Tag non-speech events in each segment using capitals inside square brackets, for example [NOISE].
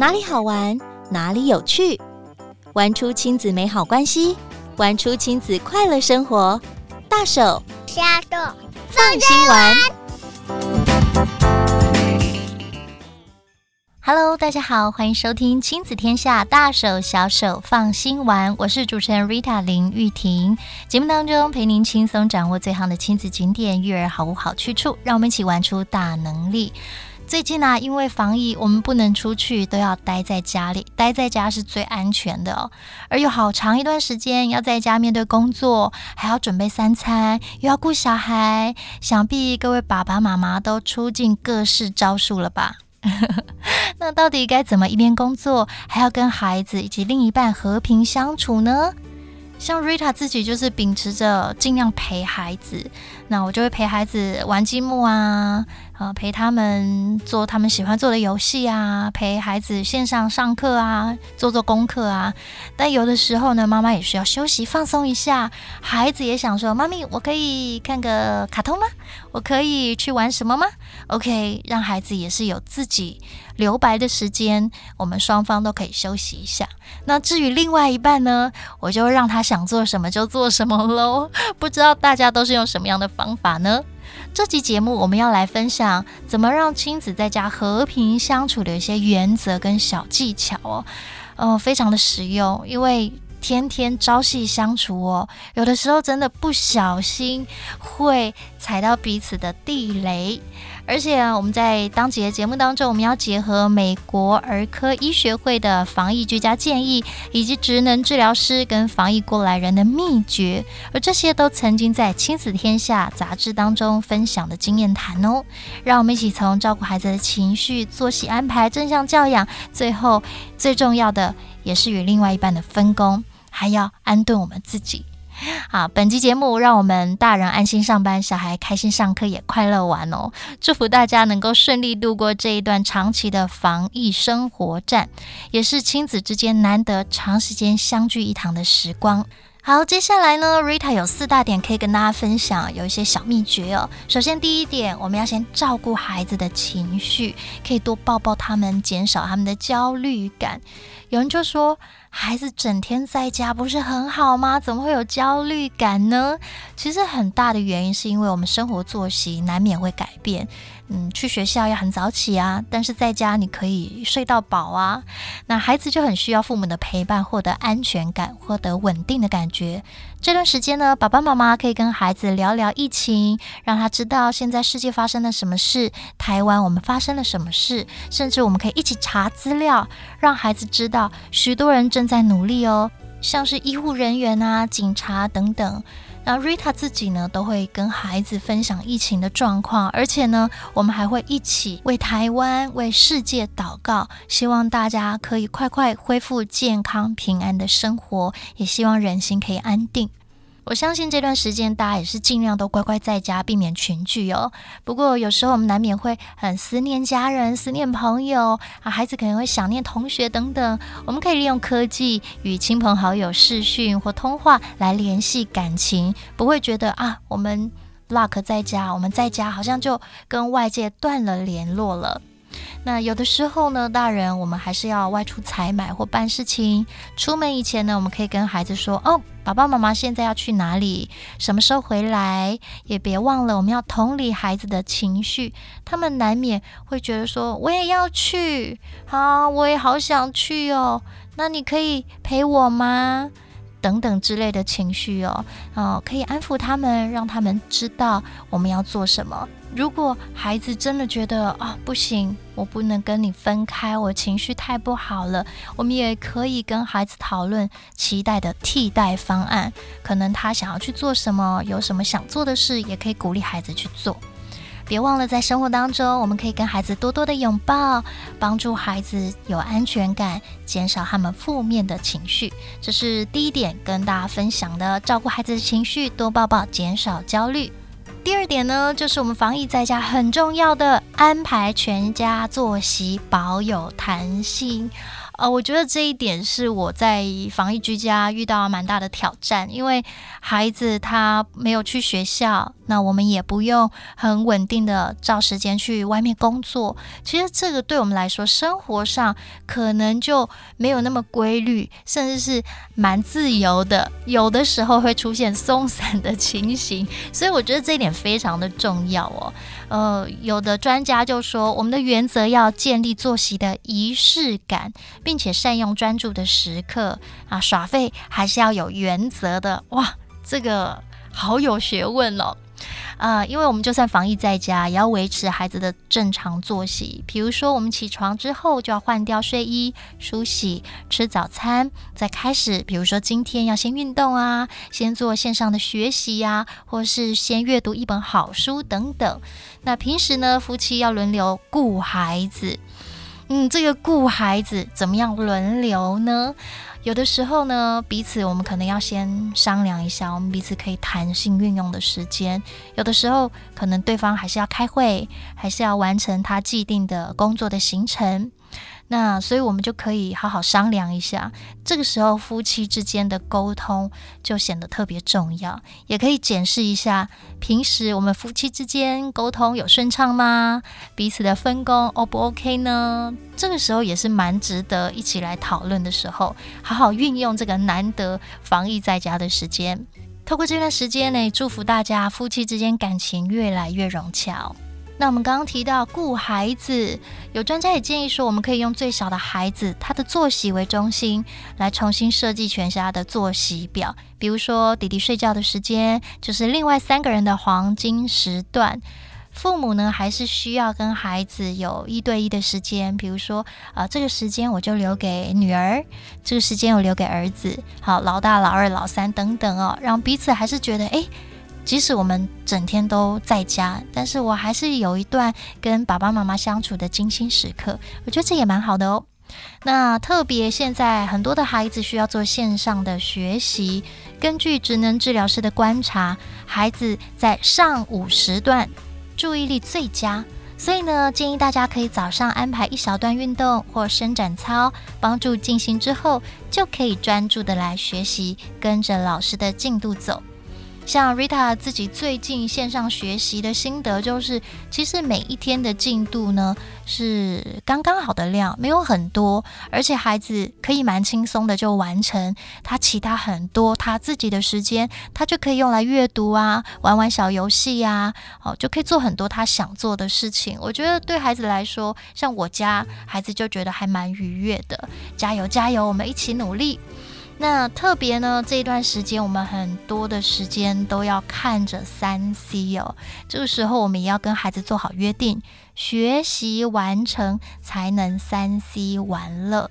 哪里好玩，哪里有趣，玩出亲子美好关系，玩出亲子快乐生活。大手小手放心玩。Hello，大家好，欢迎收听亲子天下大手小手放心玩。我是主持人 Rita 林玉婷。节目当中陪您轻松掌握最夯的亲子景点、育儿好物好去处，让我们一起玩出大能力。最近呢、啊，因为防疫，我们不能出去，都要待在家里。待在家是最安全的哦。而有好长一段时间要在家面对工作，还要准备三餐，又要顾小孩，想必各位爸爸妈妈都出尽各式招数了吧？[LAUGHS] 那到底该怎么一边工作，还要跟孩子以及另一半和平相处呢？像 Rita 自己就是秉持着尽量陪孩子，那我就会陪孩子玩积木啊。呃，陪他们做他们喜欢做的游戏啊，陪孩子线上上课啊，做做功课啊。但有的时候呢，妈妈也需要休息放松一下。孩子也想说：“妈咪，我可以看个卡通吗？我可以去玩什么吗？”OK，让孩子也是有自己留白的时间，我们双方都可以休息一下。那至于另外一半呢，我就让他想做什么就做什么喽。不知道大家都是用什么样的方法呢？这期节目我们要来分享怎么让亲子在家和平相处的一些原则跟小技巧哦，呃，非常的实用，因为天天朝夕相处哦，有的时候真的不小心会踩到彼此的地雷。而且我们在当节节目当中，我们要结合美国儿科医学会的防疫居家建议，以及职能治疗师跟防疫过来人的秘诀，而这些都曾经在《亲子天下》杂志当中分享的经验谈哦。让我们一起从照顾孩子的情绪、作息安排、正向教养，最后最重要的也是与另外一半的分工，还要安顿我们自己。[LAUGHS] 好，本期节目让我们大人安心上班，小孩开心上课，也快乐玩哦。祝福大家能够顺利度过这一段长期的防疫生活战，也是亲子之间难得长时间相聚一堂的时光。好，接下来呢，Rita 有四大点可以跟大家分享，有一些小秘诀哦。首先，第一点，我们要先照顾孩子的情绪，可以多抱抱他们，减少他们的焦虑感。有人就说，孩子整天在家不是很好吗？怎么会有焦虑感呢？其实很大的原因是因为我们生活作息难免会改变。嗯，去学校要很早起啊，但是在家你可以睡到饱啊。那孩子就很需要父母的陪伴，获得安全感，获得稳定的感觉。这段时间呢，爸爸妈妈可以跟孩子聊聊疫情，让他知道现在世界发生了什么事，台湾我们发生了什么事，甚至我们可以一起查资料，让孩子知道许多人正在努力哦，像是医护人员啊、警察等等。那 Rita 自己呢，都会跟孩子分享疫情的状况，而且呢，我们还会一起为台湾、为世界祷告，希望大家可以快快恢复健康平安的生活，也希望人心可以安定。我相信这段时间大家也是尽量都乖乖在家，避免群聚哦。不过有时候我们难免会很思念家人、思念朋友啊，孩子可能会想念同学等等。我们可以利用科技与亲朋好友视讯或通话来联系感情，不会觉得啊，我们 lock 在家，我们在家好像就跟外界断了联络了。那有的时候呢，大人我们还是要外出采买或办事情。出门以前呢，我们可以跟孩子说：“哦，爸爸妈妈现在要去哪里？什么时候回来？”也别忘了，我们要同理孩子的情绪。他们难免会觉得说：“我也要去，好，我也好想去哦。”那你可以陪我吗？等等之类的情绪哦，哦，可以安抚他们，让他们知道我们要做什么。如果孩子真的觉得啊、哦、不行，我不能跟你分开，我情绪太不好了，我们也可以跟孩子讨论期待的替代方案。可能他想要去做什么，有什么想做的事，也可以鼓励孩子去做。别忘了，在生活当中，我们可以跟孩子多多的拥抱，帮助孩子有安全感，减少他们负面的情绪。这是第一点，跟大家分享的，照顾孩子的情绪，多抱抱，减少焦虑。第二点呢，就是我们防疫在家很重要的安排全家作息，保有弹性。呃，我觉得这一点是我在防疫居家遇到蛮大的挑战，因为孩子他没有去学校，那我们也不用很稳定的照时间去外面工作。其实这个对我们来说，生活上可能就没有那么规律，甚至是蛮自由的，有的时候会出现松散的 [LAUGHS] 情形。所以我觉得这一点非常的重要哦。呃，有的专家就说，我们的原则要建立作息的仪式感。并且善用专注的时刻啊，耍废还是要有原则的哇，这个好有学问哦啊！因为我们就算防疫在家，也要维持孩子的正常作息。比如说，我们起床之后就要换掉睡衣、梳洗、吃早餐，再开始。比如说，今天要先运动啊，先做线上的学习呀，或是先阅读一本好书等等。那平时呢，夫妻要轮流顾孩子。嗯，这个顾孩子怎么样轮流呢？有的时候呢，彼此我们可能要先商量一下，我们彼此可以弹性运用的时间。有的时候可能对方还是要开会，还是要完成他既定的工作的行程。那所以，我们就可以好好商量一下。这个时候，夫妻之间的沟通就显得特别重要。也可以检视一下，平时我们夫妻之间沟通有顺畅吗？彼此的分工 O 不 OK 呢？这个时候也是蛮值得一起来讨论的时候。好好运用这个难得防疫在家的时间，透过这段时间呢，祝福大家夫妻之间感情越来越融洽。那我们刚刚提到顾孩子，有专家也建议说，我们可以用最小的孩子他的作息为中心，来重新设计全家的作息表。比如说，弟弟睡觉的时间就是另外三个人的黄金时段。父母呢，还是需要跟孩子有一对一的时间。比如说，啊、呃，这个时间我就留给女儿，这个时间我留给儿子。好，老大、老二、老三等等哦，让彼此还是觉得，诶。即使我们整天都在家，但是我还是有一段跟爸爸妈妈相处的精心时刻，我觉得这也蛮好的哦。那特别现在很多的孩子需要做线上的学习，根据职能治疗师的观察，孩子在上午时段注意力最佳，所以呢，建议大家可以早上安排一小段运动或伸展操，帮助进行之后就可以专注的来学习，跟着老师的进度走。像 Rita 自己最近线上学习的心得就是，其实每一天的进度呢是刚刚好的量，没有很多，而且孩子可以蛮轻松的就完成他其他很多他自己的时间，他就可以用来阅读啊，玩玩小游戏呀，哦，就可以做很多他想做的事情。我觉得对孩子来说，像我家孩子就觉得还蛮愉悦的。加油加油，我们一起努力。那特别呢，这一段时间我们很多的时间都要看着三 C 哦。这个时候我们也要跟孩子做好约定，学习完成才能三 C 玩乐。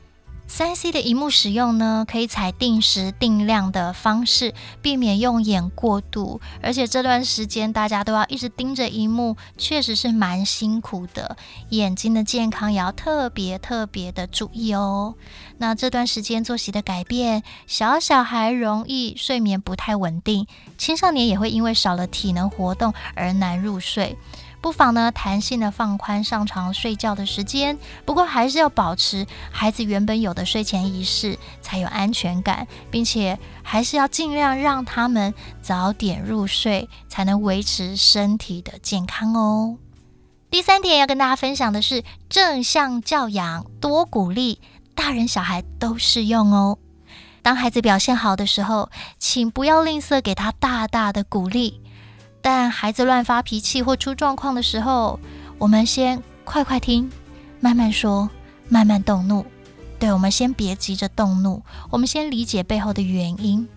三 C 的荧幕使用呢，可以采定时定量的方式，避免用眼过度。而且这段时间大家都要一直盯着荧幕，确实是蛮辛苦的，眼睛的健康也要特别特别的注意哦。那这段时间作息的改变，小小孩容易睡眠不太稳定，青少年也会因为少了体能活动而难入睡。不妨呢，弹性的放宽上床睡觉的时间，不过还是要保持孩子原本有的睡前仪式，才有安全感，并且还是要尽量让他们早点入睡，才能维持身体的健康哦。第三点要跟大家分享的是正向教养，多鼓励，大人小孩都适用哦。当孩子表现好的时候，请不要吝啬给他大大的鼓励。但孩子乱发脾气或出状况的时候，我们先快快听，慢慢说，慢慢动怒。对，我们先别急着动怒，我们先理解背后的原因。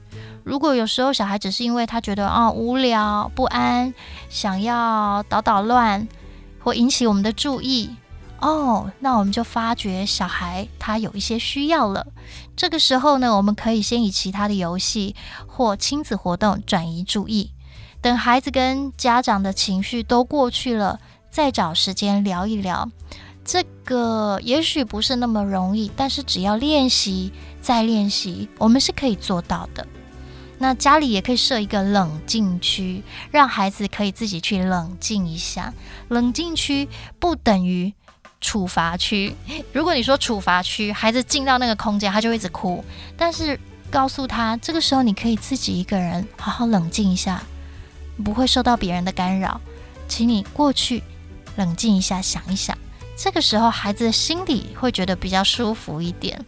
如果有时候小孩只是因为他觉得啊、哦、无聊、不安，想要捣捣乱或引起我们的注意，哦，那我们就发觉小孩他有一些需要了。这个时候呢，我们可以先以其他的游戏或亲子活动转移注意。等孩子跟家长的情绪都过去了，再找时间聊一聊。这个也许不是那么容易，但是只要练习再练习，我们是可以做到的。那家里也可以设一个冷静区，让孩子可以自己去冷静一下。冷静区不等于处罚区。如果你说处罚区，孩子进到那个空间，他就会一直哭。但是告诉他，这个时候你可以自己一个人好好冷静一下，不会受到别人的干扰。请你过去冷静一下，想一想。这个时候，孩子的心里会觉得比较舒服一点。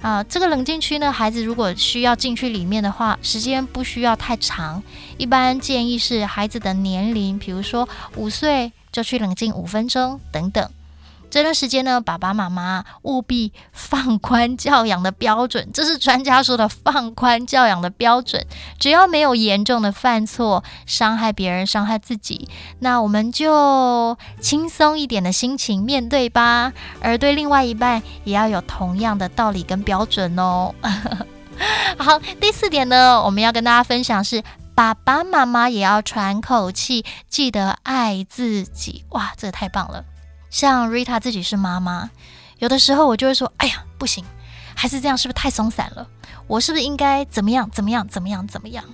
啊，这个冷静区呢，孩子如果需要进去里面的话，时间不需要太长。一般建议是孩子的年龄，比如说五岁就去冷静五分钟等等。这段时间呢，爸爸妈妈务必放宽教养的标准，这是专家说的放宽教养的标准。只要没有严重的犯错，伤害别人、伤害自己，那我们就轻松一点的心情面对吧。而对另外一半，也要有同样的道理跟标准哦。[LAUGHS] 好，第四点呢，我们要跟大家分享是，爸爸妈妈也要喘口气，记得爱自己。哇，这太棒了！像 Rita 自己是妈妈，有的时候我就会说：“哎呀，不行，还是这样，是不是太松散了？我是不是应该怎么样？怎么样？怎么样？怎么样？”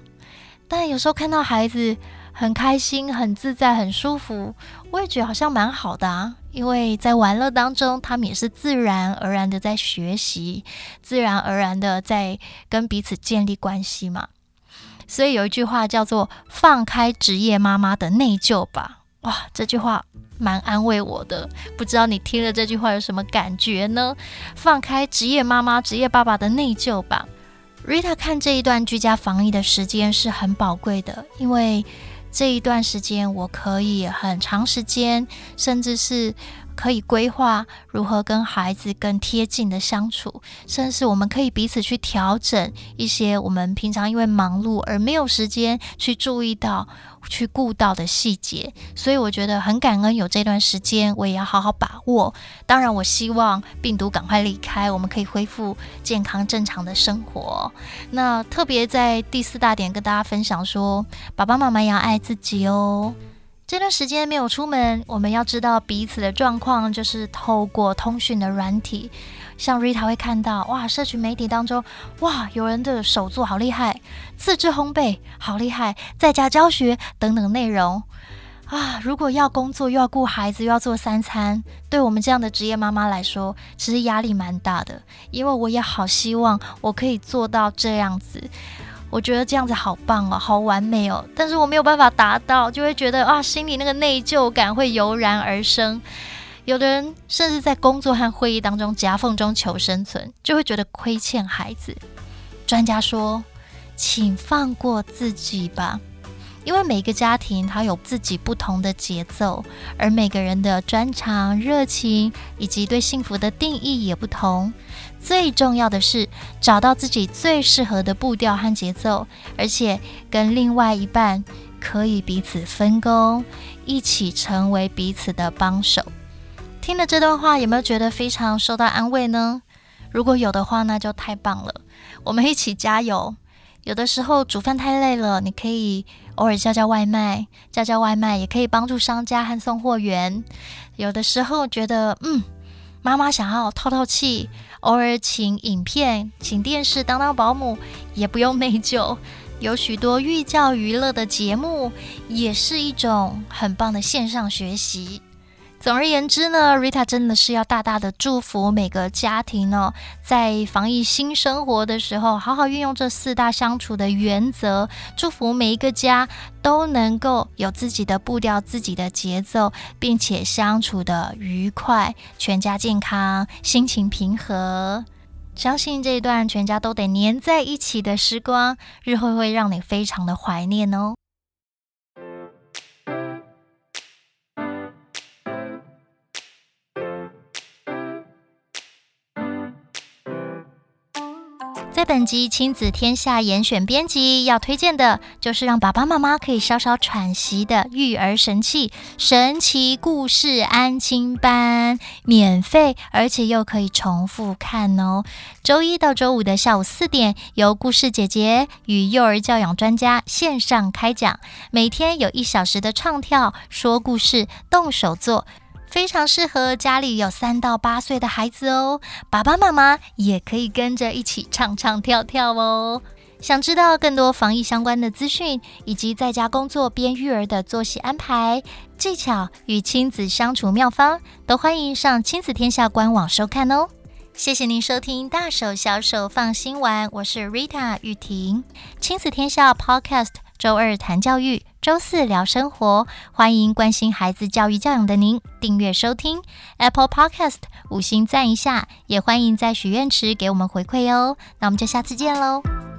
但有时候看到孩子很开心、很自在、很舒服，我也觉得好像蛮好的啊。因为在玩乐当中，他们也是自然而然的在学习，自然而然的在跟彼此建立关系嘛。所以有一句话叫做“放开职业妈妈的内疚吧”，哇，这句话。蛮安慰我的，不知道你听了这句话有什么感觉呢？放开职业妈妈、职业爸爸的内疚吧。Rita 看这一段居家防疫的时间是很宝贵的，因为这一段时间我可以很长时间，甚至是。可以规划如何跟孩子更贴近的相处，甚至我们可以彼此去调整一些我们平常因为忙碌而没有时间去注意到、去顾到的细节。所以我觉得很感恩有这段时间，我也要好好把握。当然，我希望病毒赶快离开，我们可以恢复健康正常的生活。那特别在第四大点跟大家分享说，爸爸妈妈要爱自己哦。这段时间没有出门，我们要知道彼此的状况，就是透过通讯的软体，像 Rita 会看到，哇，社群媒体当中，哇，有人的手作好厉害，自制烘焙好厉害，在家教学等等内容，啊，如果要工作又要顾孩子又要做三餐，对我们这样的职业妈妈来说，其实压力蛮大的，因为我也好希望我可以做到这样子。我觉得这样子好棒哦，好完美哦，但是我没有办法达到，就会觉得啊，心里那个内疚感会油然而生。有的人甚至在工作和会议当中夹缝中求生存，就会觉得亏欠孩子。专家说，请放过自己吧，因为每个家庭它有自己不同的节奏，而每个人的专长、热情以及对幸福的定义也不同。最重要的是找到自己最适合的步调和节奏，而且跟另外一半可以彼此分工，一起成为彼此的帮手。听了这段话，有没有觉得非常受到安慰呢？如果有的话，那就太棒了。我们一起加油。有的时候煮饭太累了，你可以偶尔叫叫外卖，叫叫外卖也可以帮助商家和送货员。有的时候觉得，嗯。妈妈想要透透气，偶尔请影片、请电视当当保姆，也不用内疚。[LAUGHS] 有许多寓教于乐的节目，也是一种很棒的线上学习。总而言之呢，Rita 真的是要大大的祝福每个家庭哦，在防疫新生活的时候，好好运用这四大相处的原则，祝福每一个家都能够有自己的步调、自己的节奏，并且相处的愉快，全家健康，心情平和。相信这一段全家都得黏在一起的时光，日后会让你非常的怀念哦。在本集亲子天下严选编辑要推荐的，就是让爸爸妈妈可以稍稍喘息的育儿神器——神奇故事安亲班，免费，而且又可以重复看哦。周一到周五的下午四点，由故事姐姐与幼儿教养专家线上开讲，每天有一小时的唱跳、说故事、动手做。非常适合家里有三到八岁的孩子哦，爸爸妈妈也可以跟着一起唱唱跳跳哦。想知道更多防疫相关的资讯，以及在家工作边育儿的作息安排、技巧与亲子相处妙方，都欢迎上亲子天下官网收看哦。谢谢您收听《大手小手放心玩》，我是 Rita 玉婷，亲子天下 Podcast，周二谈教育，周四聊生活，欢迎关心孩子教育教养的您订阅收听 Apple Podcast，五星赞一下，也欢迎在许愿池给我们回馈哦。那我们就下次见喽。